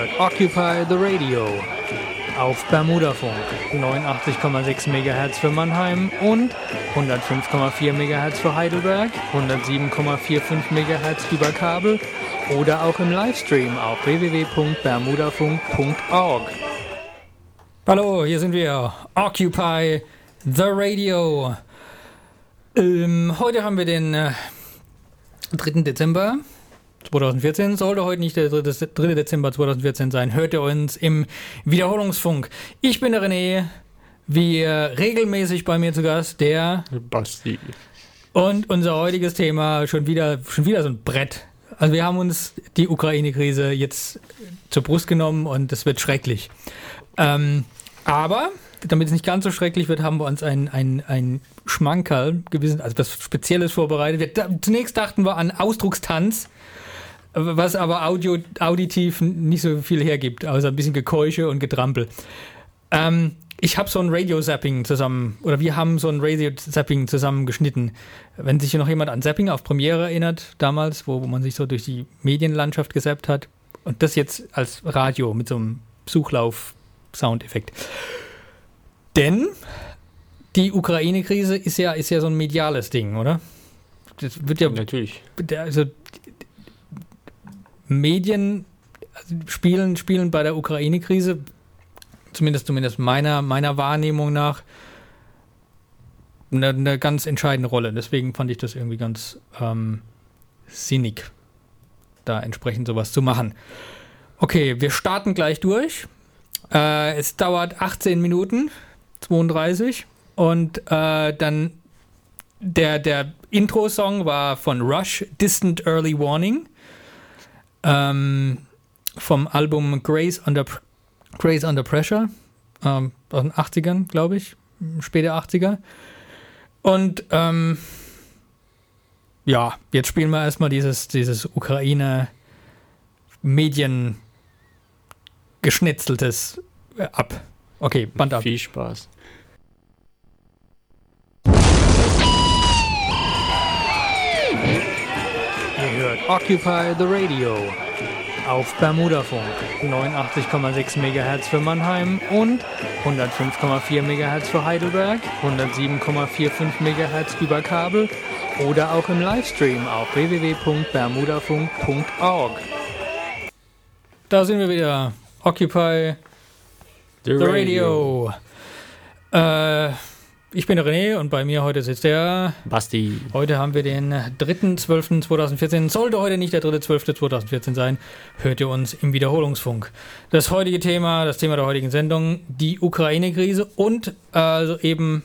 hört Occupy the Radio auf Bermudafunk 89,6 MHz für Mannheim und 105,4 MHz für Heidelberg, 107,45 MHz über Kabel oder auch im Livestream auf www.bermudafunk.org. Hallo, hier sind wir. Occupy the Radio. Ähm, heute haben wir den äh, 3. Dezember 2014. Sollte heute nicht der 3. Dezember 2014 sein. Hört ihr uns im Wiederholungsfunk. Ich bin der René. Wie regelmäßig bei mir zu Gast, der Basti. Und unser heutiges Thema schon wieder, schon wieder so ein Brett. Also wir haben uns die Ukraine-Krise jetzt zur Brust genommen und es wird schrecklich. Ähm, aber damit es nicht ganz so schrecklich wird, haben wir uns ein, ein, ein Schmankerl gewissen, also was Spezielles vorbereitet. Wir, zunächst dachten wir an Ausdruckstanz, was aber audio, auditiv nicht so viel hergibt, außer ein bisschen Gekeusche und Getrampel. Ähm, ich habe so ein Radio-Zapping zusammen, oder wir haben so ein Radio-Zapping zusammen geschnitten. Wenn sich hier noch jemand an Zapping auf Premiere erinnert, damals, wo, wo man sich so durch die Medienlandschaft gesappt hat, und das jetzt als Radio mit so einem Suchlauf-Soundeffekt. Denn die Ukraine-Krise ist ja, ist ja so ein mediales Ding, oder? Das wird ja. Natürlich. Also, Medien spielen, spielen bei der Ukraine-Krise, zumindest, zumindest meiner, meiner Wahrnehmung nach, eine, eine, ganz entscheidende Rolle. Deswegen fand ich das irgendwie ganz ähm, sinnig, da entsprechend sowas zu machen. Okay, wir starten gleich durch. Äh, es dauert 18 Minuten. 32. Und äh, dann der, der Intro-Song war von Rush, Distant Early Warning. Ähm, vom Album Grace Under, Grace Under Pressure. Ähm, aus den 80ern, glaube ich. Späte 80er. Und ähm, ja, jetzt spielen wir erstmal dieses, dieses Ukraine-Medien geschnetzeltes ab. Okay, Band ab. Viel Spaß. Occupy the Radio auf Bermudafunk 89,6 MHz für Mannheim und 105,4 MHz für Heidelberg, 107,45 MHz über Kabel oder auch im Livestream auf www.bermudafunk.org. Da sind wir wieder. Occupy The, The Radio. Radio. Äh, ich bin René und bei mir heute sitzt der Basti. Heute haben wir den 3.12.2014. Sollte heute nicht der 3.12.2014 sein, hört ihr uns im Wiederholungsfunk. Das heutige Thema, das Thema der heutigen Sendung, die Ukraine-Krise und also eben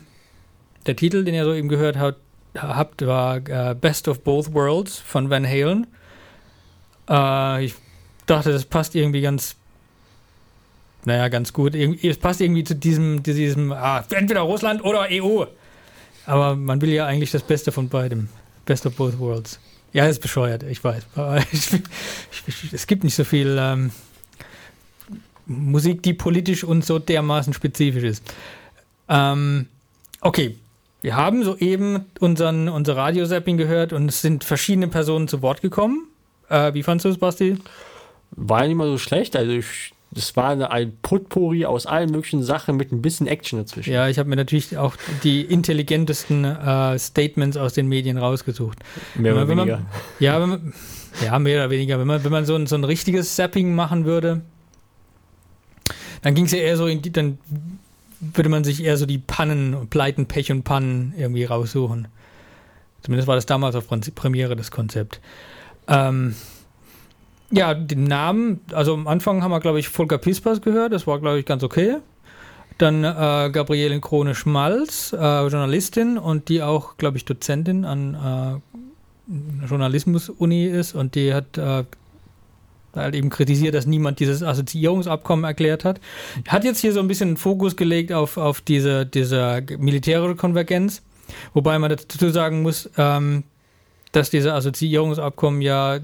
der Titel, den ihr so eben gehört habt, habt war äh, Best of Both Worlds von Van Halen. Äh, ich dachte, das passt irgendwie ganz naja, ganz gut. Es passt irgendwie zu diesem, diesem ah, entweder Russland oder EU. Aber man will ja eigentlich das Beste von beidem. Best of both worlds. Ja, ist bescheuert, ich weiß. es gibt nicht so viel ähm, Musik, die politisch und so dermaßen spezifisch ist. Ähm, okay, wir haben soeben unseren, unser Radiosapping gehört und es sind verschiedene Personen zu Wort gekommen. Äh, wie fandest du es, Basti? War ja nicht mal so schlecht. Also ich das war eine, ein Potpourri aus allen möglichen Sachen mit ein bisschen Action dazwischen. Ja, ich habe mir natürlich auch die intelligentesten äh, Statements aus den Medien rausgesucht. Mehr oder man, weniger. Man, ja, man, ja, mehr oder weniger. Wenn man, wenn man so, ein, so ein richtiges Zapping machen würde, dann ging es ja eher so in die, dann würde man sich eher so die Pannen, Pleiten, Pech und Pannen irgendwie raussuchen. Zumindest war das damals auf Premiere das Konzept. Ähm, ja, den Namen, also am Anfang haben wir, glaube ich, Volker Pispers gehört, das war, glaube ich, ganz okay. Dann äh, Gabriele Krone-Schmalz, äh, Journalistin und die auch, glaube ich, Dozentin an äh, Journalismus-Uni ist und die hat äh, halt eben kritisiert, dass niemand dieses Assoziierungsabkommen erklärt hat. Hat jetzt hier so ein bisschen Fokus gelegt auf, auf diese, diese militärische Konvergenz, wobei man dazu sagen muss, ähm, dass diese Assoziierungsabkommen ja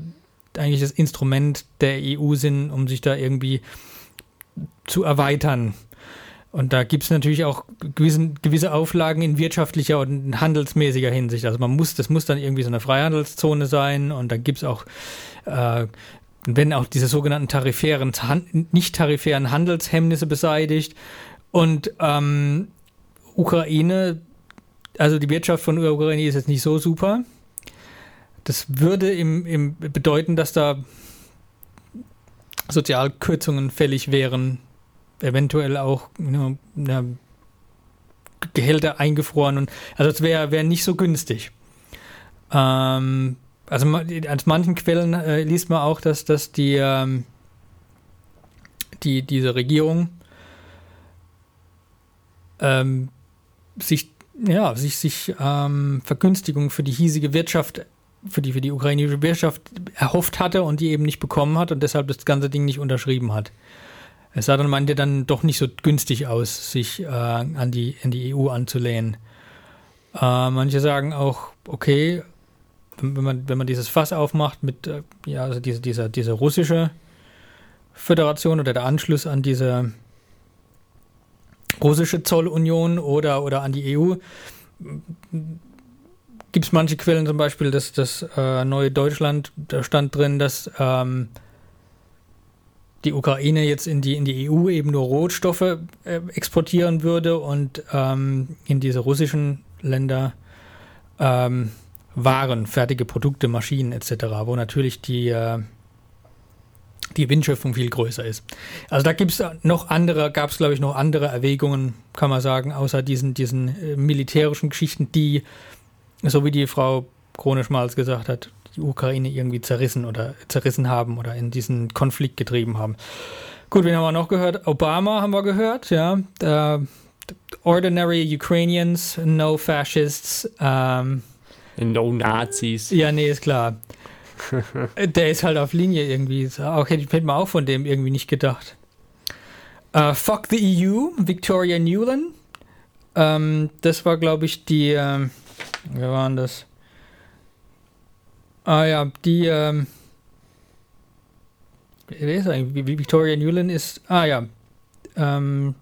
eigentlich das Instrument der EU sind, um sich da irgendwie zu erweitern. Und da gibt es natürlich auch gewissen, gewisse Auflagen in wirtschaftlicher und handelsmäßiger Hinsicht. Also man muss, das muss dann irgendwie so eine Freihandelszone sein und da gibt es auch äh, werden auch diese sogenannten tarifären, nicht tarifären Handelshemmnisse beseitigt. Und ähm, Ukraine, also die Wirtschaft von Ukraine ist jetzt nicht so super. Das würde im, im bedeuten, dass da Sozialkürzungen fällig wären, eventuell auch you know, Gehälter eingefroren. Und, also es wäre wär nicht so günstig. Ähm, also aus manchen Quellen äh, liest man auch, dass, dass die, ähm, die, diese Regierung ähm, sich, ja, sich, sich ähm, Vergünstigung für die hiesige Wirtschaft, für die, für die ukrainische Wirtschaft erhofft hatte und die eben nicht bekommen hat und deshalb das ganze Ding nicht unterschrieben hat. Es sah dann meinte dann doch nicht so günstig aus, sich äh, an, die, an die EU anzulehnen. Äh, manche sagen auch, okay, wenn man, wenn man dieses Fass aufmacht mit, äh, ja, also diese, dieser, diese russische Föderation oder der Anschluss an diese russische Zollunion oder, oder an die EU, gibt es manche Quellen, zum Beispiel dass das äh, neue Deutschland, da stand drin, dass ähm, die Ukraine jetzt in die, in die EU eben nur Rohstoffe äh, exportieren würde und ähm, in diese russischen Länder ähm, waren, fertige Produkte, Maschinen etc., wo natürlich die, äh, die Windschöpfung viel größer ist. Also da gibt es noch andere, gab es glaube ich noch andere Erwägungen, kann man sagen, außer diesen, diesen äh, militärischen Geschichten, die, so wie die Frau Krone-Schmalz gesagt hat, die Ukraine irgendwie zerrissen oder zerrissen haben oder in diesen Konflikt getrieben haben. Gut, wen haben wir noch gehört? Obama haben wir gehört, ja. Uh, ordinary Ukrainians, no fascists. Um, no Nazis. Ja, nee, ist klar. Der ist halt auf Linie irgendwie. Okay, ich hätte mir auch von dem irgendwie nicht gedacht. Uh, fuck the EU, Victoria Newland. Um, ähm, das war, glaube ich, die. Ähm, wer waren das? Ah ja, die. Ähm, wer ist eigentlich? Victoria Newland ist. Ah ja. Ähm,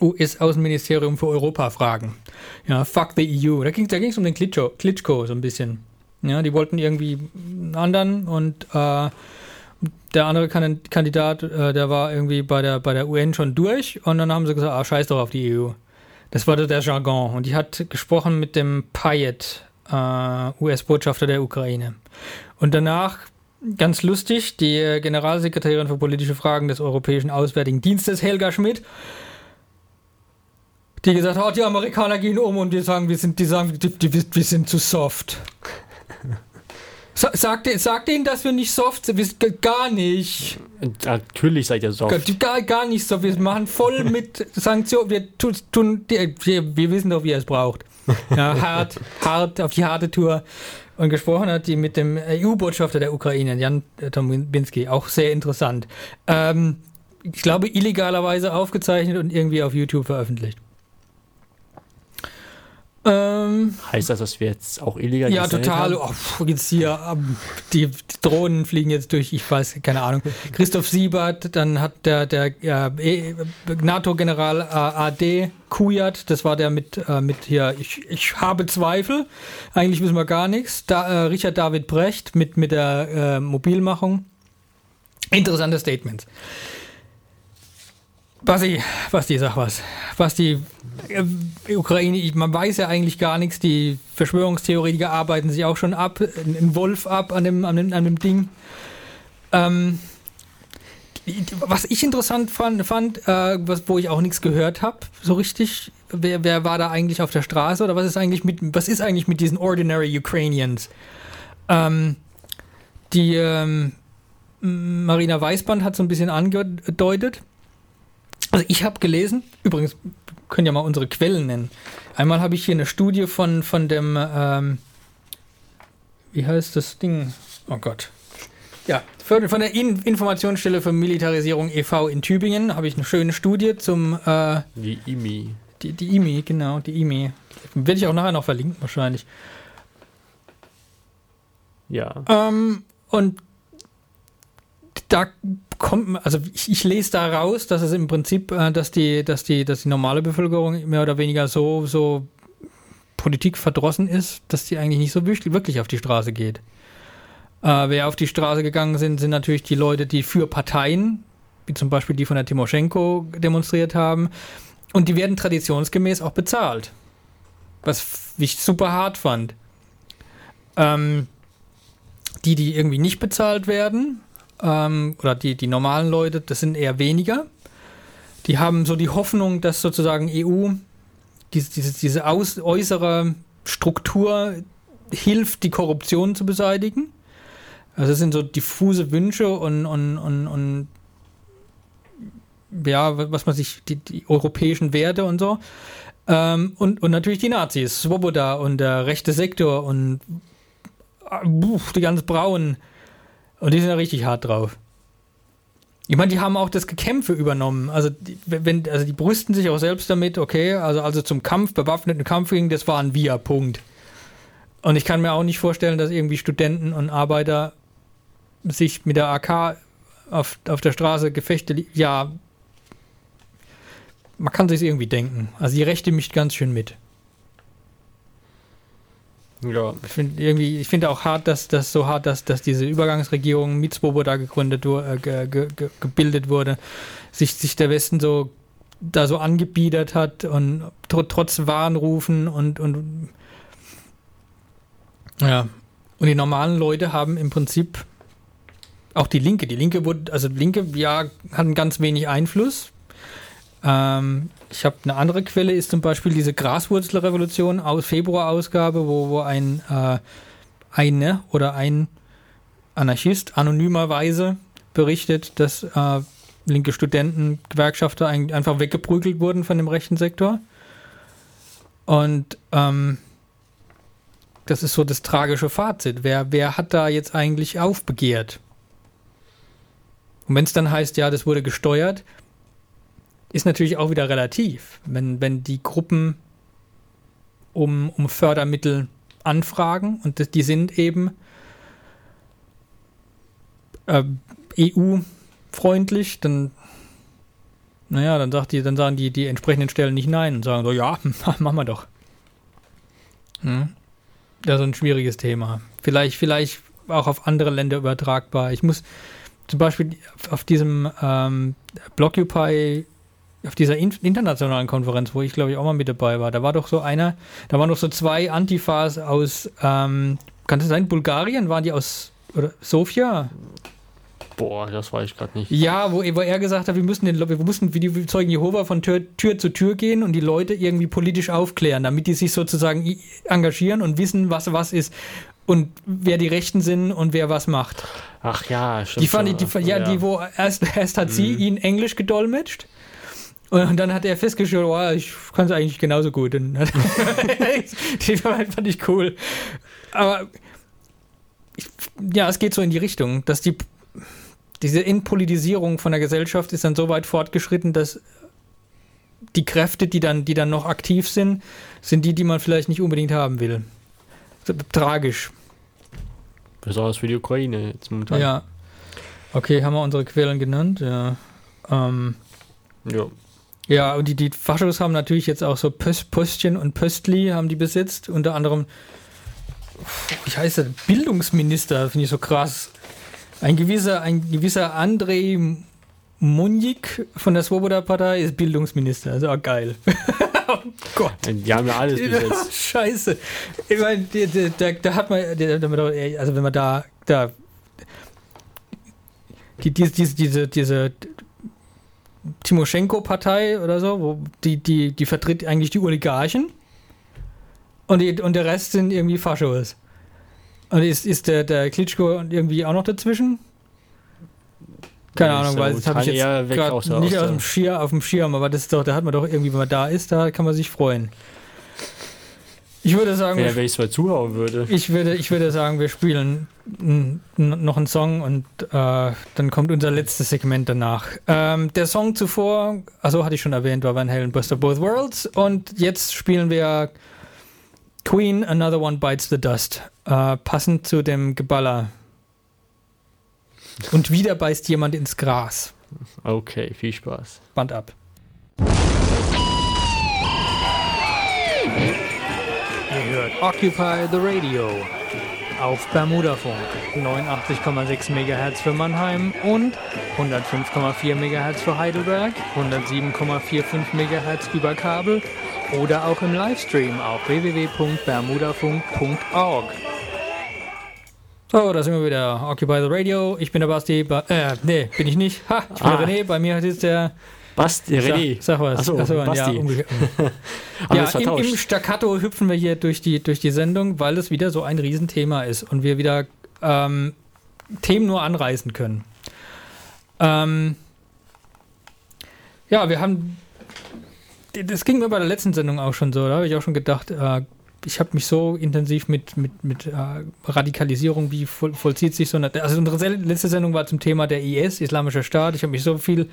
US-Außenministerium für Europa-Fragen. Ja, fuck the EU. Da ging es da ging's um den Klitschko, Klitschko so ein bisschen. Ja, die wollten irgendwie einen anderen und äh, der andere Kandidat, äh, der war irgendwie bei der, bei der UN schon durch und dann haben sie gesagt, ah, scheiß doch auf die EU. Das war der Jargon. Und die hat gesprochen mit dem Payet, äh, US-Botschafter der Ukraine. Und danach, ganz lustig, die Generalsekretärin für politische Fragen des Europäischen Auswärtigen Dienstes, Helga Schmidt, die gesagt hat, die Amerikaner gehen um und die sagen, wir sind, die sagen, die, die, wir sind zu soft. Sagt, sagt ihnen, dass wir nicht soft sind. Wir sind gar nicht. Natürlich seid ihr soft. Gar, gar nicht so. Wir machen voll mit Sanktionen. Wir, tun, tun, wir, wir wissen doch, wie ihr es braucht. Ja, hart, hart auf die harte Tour. Und gesprochen hat die mit dem EU-Botschafter der Ukraine, Jan Tominski. Auch sehr interessant. Ähm, ich glaube, illegalerweise aufgezeichnet und irgendwie auf YouTube veröffentlicht. Ähm, heißt das, dass wir jetzt auch illegal Ja, total. Oh, jetzt hier, ähm, die, die, Drohnen fliegen jetzt durch, ich weiß, keine Ahnung. Christoph Siebert, dann hat der, der ja, e, NATO-General äh, AD Kujat, das war der mit, äh, mit hier, ich, ich habe Zweifel, eigentlich wissen wir gar nichts. Da, äh, Richard David Brecht mit, mit der äh, Mobilmachung. Interessante Statements. Basti, Basti, sag was. Basti, äh, Ukraine, man weiß ja eigentlich gar nichts. Die Verschwörungstheoretiker arbeiten sich auch schon ab, ein Wolf ab an dem, an dem, an dem Ding. Ähm, was ich interessant fand, fand äh, was, wo ich auch nichts gehört habe, so richtig, wer, wer war da eigentlich auf der Straße oder was ist eigentlich mit, was ist eigentlich mit diesen Ordinary Ukrainians? Ähm, die ähm, Marina Weißband hat so ein bisschen angedeutet, also ich habe gelesen, übrigens, können ja mal unsere Quellen nennen. Einmal habe ich hier eine Studie von, von dem, ähm, wie heißt das Ding? Oh Gott. Ja, von der In Informationsstelle für Militarisierung e.V. in Tübingen habe ich eine schöne Studie zum. Äh, die IMI. Die, die IMI, genau, die IMI. Werde ich auch nachher noch verlinken, wahrscheinlich. Ja. Ähm, und da kommt, also ich, ich, lese da raus, dass es im Prinzip, äh, dass die, dass die, dass die normale Bevölkerung mehr oder weniger so, so Politik verdrossen ist, dass die eigentlich nicht so wirklich auf die Straße geht. Äh, wer auf die Straße gegangen sind, sind natürlich die Leute, die für Parteien, wie zum Beispiel die von der Timoschenko, demonstriert haben. Und die werden traditionsgemäß auch bezahlt. Was ich super hart fand. Ähm, die, die irgendwie nicht bezahlt werden, ähm, oder die, die normalen Leute, das sind eher weniger. Die haben so die Hoffnung, dass sozusagen EU diese, diese, diese aus, äußere Struktur hilft, die Korruption zu beseitigen. Also es sind so diffuse Wünsche und, und, und, und ja, was man sich, die, die europäischen Werte und so. Ähm, und, und natürlich die Nazis, Swoboda und der rechte Sektor und uh, die ganz Braunen. Und die sind ja richtig hart drauf. Ich meine, die haben auch das Gekämpfe übernommen. Also die, wenn, also die brüsten sich auch selbst damit, okay, also, also zum Kampf, bewaffneten Kampf ging, das war ein Wir-Punkt. Und ich kann mir auch nicht vorstellen, dass irgendwie Studenten und Arbeiter sich mit der AK auf, auf der Straße Gefechte, ja, man kann sich irgendwie denken. Also die Rechte mischt ganz schön mit. Ja. Ich finde irgendwie, ich finde auch hart, dass das so hart, dass, dass diese Übergangsregierung mit Swoboda gegründet äh, ge, ge, gebildet wurde, sich, sich der Westen so da so angebiedert hat und tr trotz Warnrufen und, und ja. Und die normalen Leute haben im Prinzip auch die Linke. Die Linke wurde, also Linke, ja, hatten ganz wenig Einfluss. Ähm, ich habe eine andere Quelle, ist zum Beispiel diese Graswurzelrevolution aus Februar-Ausgabe, wo, wo ein äh, eine oder ein Anarchist anonymerweise berichtet, dass äh, linke Studenten, Gewerkschafter ein, einfach weggeprügelt wurden von dem rechten Sektor. Und ähm, das ist so das tragische Fazit. Wer, wer hat da jetzt eigentlich aufbegehrt? Und wenn es dann heißt, ja, das wurde gesteuert, ist natürlich auch wieder relativ. Wenn, wenn die Gruppen um, um Fördermittel anfragen und die sind eben äh, EU-freundlich, dann naja, dann sagt die, dann sagen die, die entsprechenden Stellen nicht nein und sagen so, ja, machen wir doch. Hm? Das ist ein schwieriges Thema. Vielleicht, vielleicht auch auf andere Länder übertragbar. Ich muss zum Beispiel auf diesem ähm, Blockupy auf dieser in internationalen Konferenz, wo ich glaube ich auch mal mit dabei war, da war doch so einer, da waren doch so zwei Antifas aus, ähm, kann das sein, Bulgarien? Waren die aus oder Sofia? Boah, das weiß ich gerade nicht. Ja, wo, wo, er gesagt hat, wir müssen, den, wir mussten wie die Zeugen Jehova von Tür, Tür, zu Tür gehen und die Leute irgendwie politisch aufklären, damit die sich sozusagen engagieren und wissen, was was ist und wer die Rechten sind und wer was macht. Ach ja, stimmt. Die fand ich, die, ja, ja, die, wo erst, erst hat mhm. sie ihn Englisch gedolmetscht und dann hat er festgestellt, oh, ich kann es eigentlich genauso gut. Und die fand ich cool. Aber ich, ja, es geht so in die Richtung, dass die diese Entpolitisierung von der Gesellschaft ist dann so weit fortgeschritten, dass die Kräfte, die dann, die dann noch aktiv sind, sind die, die man vielleicht nicht unbedingt haben will. Tragisch. Besonders für die Ukraine jetzt momentan. Ja. Okay, haben wir unsere Quellen genannt, ja. Ähm, ja. Ja, und die, die Faschos haben natürlich jetzt auch so Pöst, Pöstchen und Pöstli haben die besitzt. Unter anderem, wie heißt der, Bildungsminister, finde ich so krass. Ein gewisser, ein gewisser Andrei Munjik von der Svoboda-Partei ist Bildungsminister. Also auch geil. oh Gott. Die haben ja alles besetzt. Scheiße. Ich meine, da, da, hat man, also wenn man da, da die, diese, diese, diese Timoschenko-Partei oder so, wo die, die, die vertritt eigentlich die Oligarchen und, die, und der Rest sind irgendwie Faschos. Und ist, ist der, der Klitschko irgendwie auch noch dazwischen? Keine ja, Ahnung, weil das habe ich jetzt gerade nicht aus dem Schirm, auf dem Schirm, aber das ist doch, da hat man doch irgendwie, wenn man da ist, da kann man sich freuen. Ich würde sagen. Ja, wenn ich es mal zuhauen würde. Ich würde, ich würde sagen, wir spielen noch einen Song und äh, dann kommt unser letztes Segment danach. Ähm, der Song zuvor, also hatte ich schon erwähnt, war Van Halen Bust of Both Worlds und jetzt spielen wir Queen Another One Bites the Dust. Äh, passend zu dem Geballer. Und wieder beißt jemand ins Gras. Okay, viel Spaß. Band ab. Hört Occupy the Radio auf Bermudafunk. 89,6 MHz für Mannheim und 105,4 MHz für Heidelberg, 107,45 MHz über Kabel oder auch im Livestream auf www.bermudafunk.org. So, da sind wir wieder. Occupy the Radio. Ich bin der Basti. Ba äh, nee, bin ich nicht. Ha, ich bin Ah. der René. Bei mir ist der. Basti, René. Sag, sag was. Achso, Ach so, Basti. Ja, wir ja im, im Staccato hüpfen wir hier durch die, durch die Sendung, weil es wieder so ein Riesenthema ist und wir wieder ähm, Themen nur anreißen können. Ähm, ja, wir haben. Das ging mir bei der letzten Sendung auch schon so. Da habe ich auch schon gedacht, äh, ich habe mich so intensiv mit, mit, mit äh, Radikalisierung, wie voll, vollzieht sich so eine. Also unsere letzte Sendung war zum Thema der IS, Islamischer Staat. Ich habe mich so viel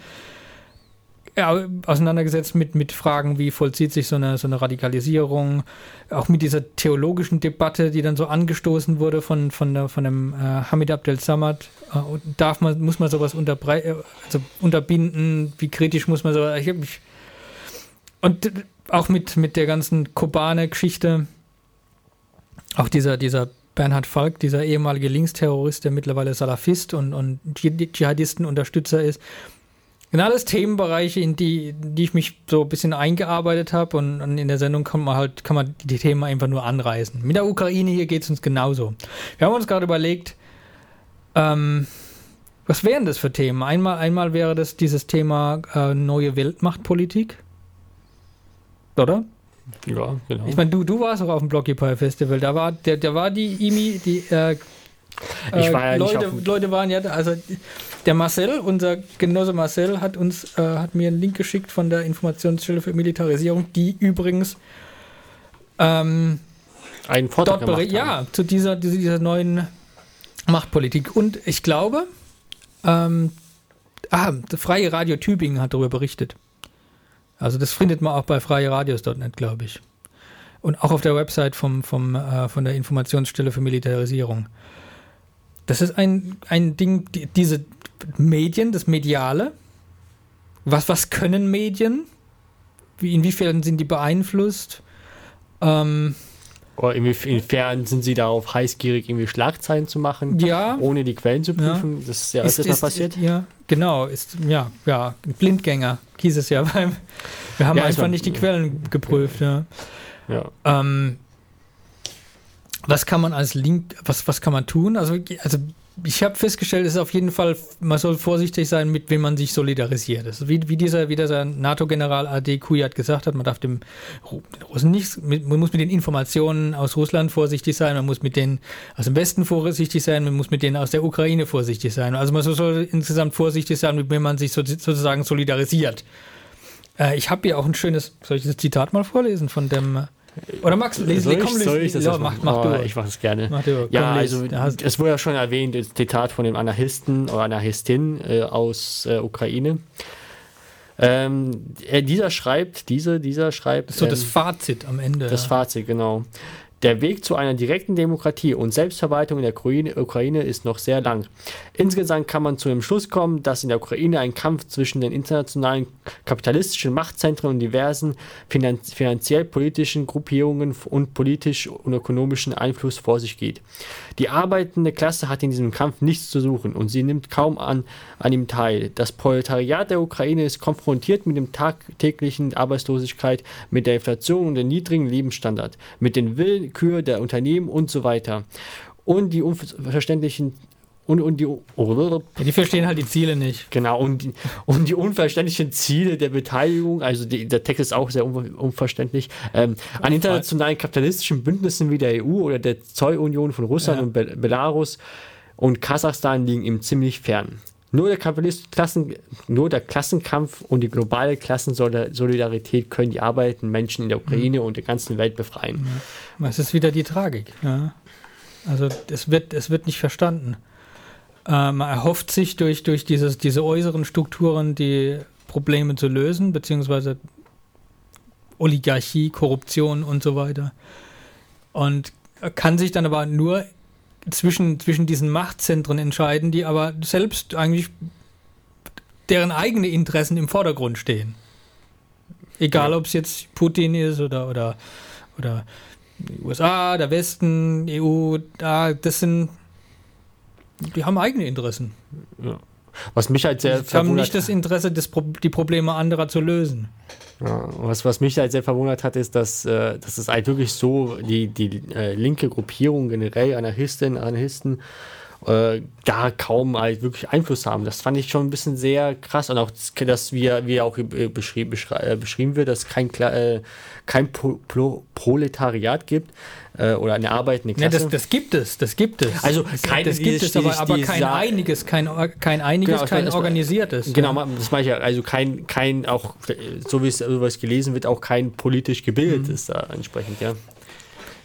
ja, auseinandergesetzt mit, mit Fragen, wie vollzieht sich so eine, so eine Radikalisierung, auch mit dieser theologischen Debatte, die dann so angestoßen wurde von, von, der, von dem äh, Hamid Abdel Samad. Äh, darf man, muss man sowas äh, also unterbinden? Wie kritisch muss man so? Ich mich und auch mit, mit der ganzen Kobane-Geschichte, auch dieser, dieser Bernhard Falk, dieser ehemalige Linksterrorist, der mittlerweile Salafist und, und Dschihad- Dschihadistenunterstützer ist, sind alles Themenbereiche, in die, die ich mich so ein bisschen eingearbeitet habe und, und in der Sendung kann man halt, kann man die Themen einfach nur anreißen. Mit der Ukraine hier geht es uns genauso. Wir haben uns gerade überlegt, ähm, was wären das für Themen? Einmal, einmal wäre das dieses Thema äh, neue Weltmachtpolitik. Oder? Ja, genau. Ich meine, du, du warst auch auf dem Blockupy Festival. Da war, der, da war die IMI, die äh, Ich war ja nicht Leute, auf Leute waren ja, da- also der Marcel, unser Genosse Marcel, hat uns, äh, hat mir einen Link geschickt von der Informationsstelle für Militarisierung, die übrigens ähm, Einen Vortrag dort gemacht ja, zu dieser, dieser, dieser neuen Machtpolitik. Und ich glaube, ähm, ah, das Freie Radio Tübingen hat darüber berichtet. Also das findet man auch bei freieradios.net, glaube ich. Und auch auf der Website vom, vom, äh, von der Informationsstelle für Militarisierung. Das ist ein, ein Ding, die, diese Medien, das Mediale. Was, was können Medien? Wie, inwiefern sind die beeinflusst? Ähm, Oder inwie- inwiefern sind sie darauf heißgierig, irgendwie Schlagzeilen zu machen, ja. ohne die Quellen zu prüfen? Das ist ja öfters mal passiert. Ist, ja, genau. Ist, ja, ja, Blindgänger hieß es ja beim. Wir haben Ja, ist einfach man- nicht die Quellen geprüft, ja. ja. Ähm, was kann man als Link, was, was kann man tun? Also, also ich habe festgestellt, es ist auf jeden Fall, man soll vorsichtig sein, mit wem man sich solidarisiert. Ist wie, wie dieser, wie dieser NATO-General AD Kujat gesagt hat, man darf dem Russen nichts, man muss mit den Informationen aus Russland vorsichtig sein, man muss mit denen aus dem Westen vorsichtig sein, man muss mit denen aus der Ukraine vorsichtig sein. Also man soll insgesamt vorsichtig sein, mit wem man sich so, sozusagen solidarisiert. Äh, ich habe hier auch ein schönes, soll ich das Zitat mal vorlesen von dem, äh, oder Max, lese, soll, ich, komm, soll ich das ja, mach, mach Oh, du. Ich mache es gerne. Mach du. Ja, Komm, also es wurde ja schon erwähnt, das Zitat von dem Anarchisten oder Anarchistin äh, aus äh, Ukraine. Ähm, er, dieser schreibt, diese, dieser schreibt, Das so das ähm, Fazit am Ende. das ja. Fazit, genau. Der Weg zu einer direkten Demokratie und Selbstverwaltung in der Ukraine, ist noch sehr lang. Insgesamt kann man zu dem Schluss kommen, dass in der Ukraine ein Kampf zwischen den internationalen kapitalistischen Machtzentren und diversen finan finanziell-politischen Gruppierungen und politisch und ökonomischen Einfluss vor sich geht. Die arbeitende Klasse hat in diesem Kampf nichts zu suchen und sie nimmt kaum an, an ihm teil. Das Proletariat der Ukraine ist konfrontiert mit dem tagtäglichen Arbeitslosigkeit, mit der Inflation und dem niedrigen Lebensstandard, mit den Willkür der Unternehmen und so weiter. Und die unverständlichen und, und die Ja, die verstehen halt die Ziele nicht. Genau, und, die- und die unverständlichen Ziele der Beteiligung, also die, der Text ist auch sehr un, unverständlich, ähm, an internationalen kapitalistischen Bündnissen wie der EU oder der Zollunion von Russland Ja. und Bel Belarus und Kasachstan liegen ihm ziemlich fern. Nur der, Klassen, nur der Klassenkampf und die globale Klassensolidarität können die arbeitenden Menschen in der Ukraine und der ganzen Welt befreien. Es ist wieder die Tragik. Ja. Also es wird, es wird nicht verstanden. Äh, man erhofft sich durch, durch dieses, diese äußeren Strukturen die Probleme zu lösen, beziehungsweise Oligarchie, Korruption und so weiter. Und kann sich dann aber nur zwischen, zwischen diesen Machtzentren entscheiden, die aber selbst eigentlich deren eigene Interessen im Vordergrund stehen. Egal, Ja. ob es jetzt Putin ist oder, oder, oder Die USA, der Westen, EU, da, das sind, die haben eigene Interessen. Ja. Was mich halt sehr Die haben nicht das Interesse, das Pro die Probleme anderer zu lösen. Ja, was, was mich halt sehr verwundert hat, ist, dass, äh, dass es halt wirklich so die, die äh, linke Gruppierung generell, Anarchistinnen, Anarchisten, äh, gar kaum halt wirklich Einfluss haben. Das fand ich schon ein bisschen sehr krass. Und auch, dass wir, wie auch äh, beschrieben, äh, beschrieben wird, dass kein, äh, kein Pro Pro Proletariat gibt äh, oder eine arbeitende Ja, Klasse. das, das gibt es, das gibt es. Also das, kein- das gibt es, aber, aber kein einiges, kein, kein einiges, Genau, kein es- organisiertes. Genau, ja. das meine ich ja. Also kein, kein auch, so wie es so wie es gelesen wird, auch kein politisch gebildetes da entsprechend, ja.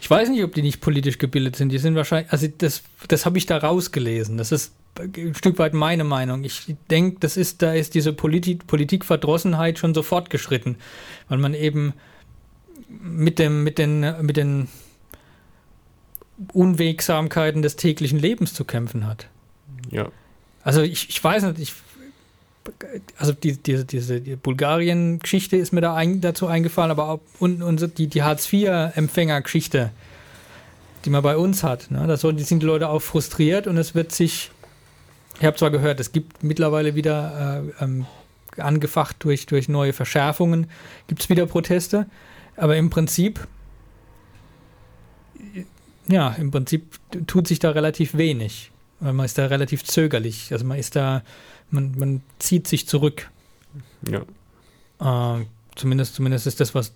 Ich weiß nicht, ob die nicht politisch gebildet sind. Die sind wahrscheinlich, also das, das habe ich da rausgelesen. Das ist ein Stück weit meine Meinung. Ich denke, das ist, da ist diese Politik, Politikverdrossenheit schon so fortgeschritten, weil man eben mit dem, mit den, mit den Unwegsamkeiten des täglichen Lebens zu kämpfen hat. Ja. Also ich, ich weiß nicht, ich, also die, diese, diese die Bulgarien-Geschichte ist mir da ein, dazu eingefallen, aber auch und, und die, die Hartz-IV-Empfänger-Geschichte, die man bei uns hat. Ne? Da sind die Leute auch frustriert und es wird sich, ich habe zwar gehört, es gibt mittlerweile wieder äh, ähm, angefacht durch, durch neue Verschärfungen, gibt es wieder Proteste, aber im Prinzip, ja, im Prinzip tut sich da relativ wenig. Man ist da relativ zögerlich. Also man ist da, man, man zieht sich zurück. Ja. Äh, zumindest, zumindest ist das, was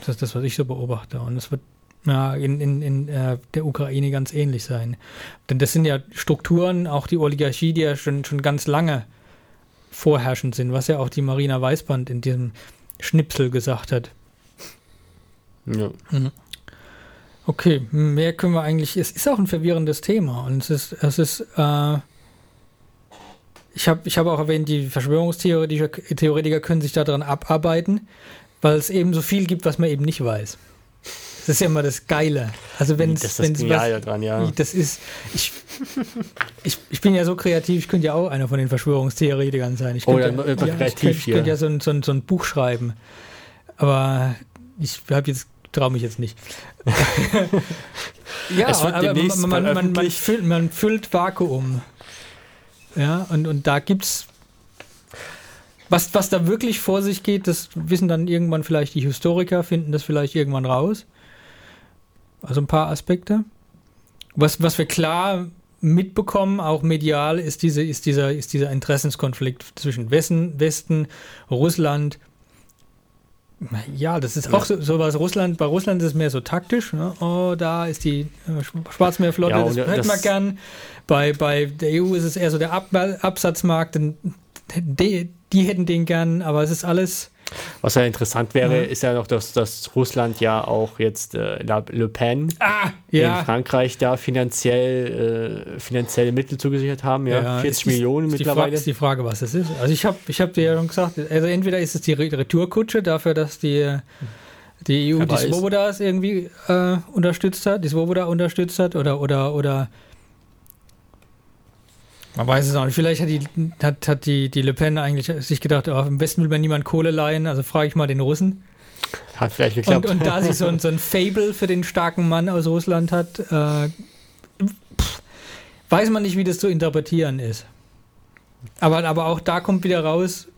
das, ist das, was ich so beobachte. Und es wird ja, in, in, in äh, der Ukraine ganz ähnlich sein. Denn das sind ja Strukturen, auch die Oligarchie, die ja schon, schon ganz lange vorherrschend sind, was ja auch die Marina Weißband in diesem Schnipsel gesagt hat. ja. Okay, mehr können wir eigentlich. Es ist auch ein verwirrendes Thema und es ist, es ist. Äh, ich habe, ich habe auch erwähnt, die Verschwörungstheoretiker Theoretiker können sich daran abarbeiten, weil es eben so viel gibt, was man eben nicht weiß. Das ist ja immer das Geile. Also wenn es, wenn was, dran, ja. das ist, ich, ich, ich bin ja so kreativ, ich könnte ja auch einer von den Verschwörungstheoretikern sein. Ich Oh, könnte, man ja, ich kreativ könnte, ich könnte ja so ein, so, ein, so ein Buch schreiben. Aber ich habe jetzt, traue mich jetzt nicht. ja, Es wird aber man, man, man, man, füllt, man füllt Vakuum. Ja, und, und da gibt's was, was da wirklich vor sich geht, das wissen dann irgendwann vielleicht die Historiker, finden das vielleicht irgendwann raus. Also ein paar Aspekte. Was, was wir klar mitbekommen, auch medial, ist, diese, ist, dieser, ist dieser Interessenskonflikt zwischen Westen, Westen, Russland. Ja, das ist auch so, sowas. Russland, bei Russland ist es mehr so taktisch. Ne? Oh, da ist die äh, Sch- Schwarzmeerflotte, Ja, das wir das- gern. Bei, bei der EU ist es eher so der Ab Absatzmarkt, die, die hätten den gern, aber es ist alles. Was ja interessant wäre, Ja. ist ja noch, dass, dass Russland ja auch jetzt äh, Le Pen Ah, in ja. Frankreich da finanziell äh, finanzielle Mittel zugesichert haben, ja, Ja, 40 ist- Millionen ist mittlerweile. ist die Frage, was das ist. Also ich habe ich hab dir ja schon gesagt, also entweder ist es die Re- Retourkutsche dafür, dass die, die EU Wer die weiß. Svobodas irgendwie äh, unterstützt hat, die Svoboda unterstützt hat oder oder oder man weiß es auch nicht. Vielleicht hat die, hat, hat die, die Le Pen eigentlich sich gedacht, oh, im Westen will mir niemand Kohle leihen, also frage ich mal den Russen. Hat vielleicht Und, geklappt. und da sie so ein, so ein Fable für den starken Mann aus Russland hat, äh, pff, weiß man nicht, wie das zu interpretieren ist. Aber, aber auch da kommt wieder raus,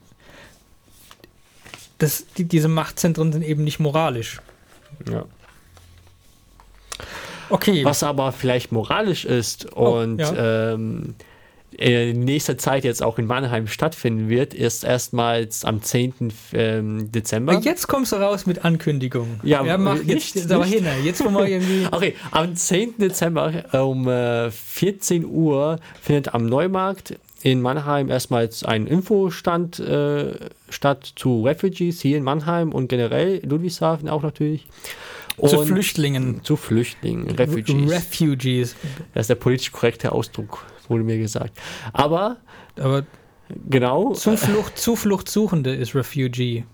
dass die, diese Machtzentren sind eben nicht moralisch. ja. Okay. Was aber vielleicht moralisch ist und Oh, ähm, in nächster Zeit jetzt auch in Mannheim stattfinden wird, ist erstmals am 10. Ähm, Dezember. Aber Jetzt kommst du raus mit Ankündigung. Ja, mach äh, jetzt, nicht- jetzt aber hin. Jetzt, wo wir irgendwie. Okay, am 10. Dezember um äh, 14 Uhr findet am Neumarkt in Mannheim erstmals ein Infostand äh, statt zu Refugees hier in Mannheim und generell Ludwigshafen auch natürlich. zu Und- Flüchtlingen. Zu Flüchtlingen, Refugees. Refugees. das ist der politisch korrekte Ausdruck, wurde mir gesagt. Aber Aber genau, Zuflucht, Zufluchtsuchende ist Refugee.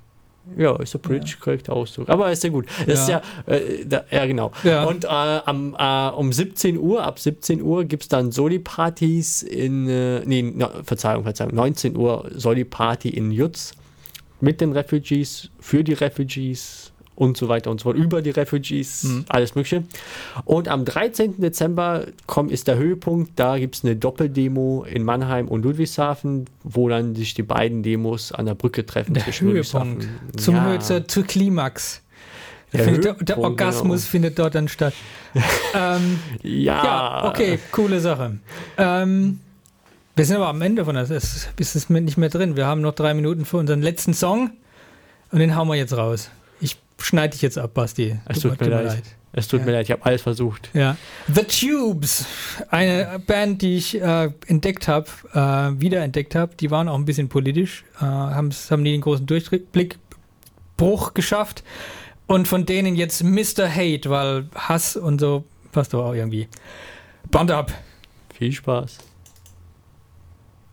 ja, ist der politisch korrekte Ausdruck. Aber ist ja gut. Das ist ja, Ja. äh, da, ja genau. Ja. Und äh, am, äh, um 17 Uhr, ab 17 Uhr gibt es dann Soli-Partys in, äh, nee, no, Verzeihung, Verzeihung, 19 Uhr Soli-Party in Jutz mit den Refugees, für die Refugees und so weiter und so fort, über die Refugees, Mhm. alles Mögliche. Und am 13. Dezember kommt, ist der Höhepunkt, da gibt es eine Doppeldemo in Mannheim und Ludwigshafen, wo dann sich die beiden Demos an der Brücke treffen. Der Höhepunkt. Zum ja, zur, zur Klimax. Der der, der Orgasmus genau. findet dort dann statt. ähm, ja, ja, okay, coole Sache. Ähm, wir sind aber am Ende von das. Es ist nicht mehr drin. Wir haben noch drei Minuten für unseren letzten Song und den hauen wir jetzt raus. Ich schneide dich jetzt ab, Basti. Es tut mir leid. Es tut Ja. mir leid, ich habe alles versucht. Ja. The Tubes, eine Band, die ich äh, entdeckt habe, äh, wiederentdeckt habe. Die waren auch ein bisschen politisch, äh, haben nie den großen Durchblick, Bruch geschafft. Und von denen jetzt Mr. Hate, weil Hass und so passt doch auch irgendwie. Band ab. Viel Spaß.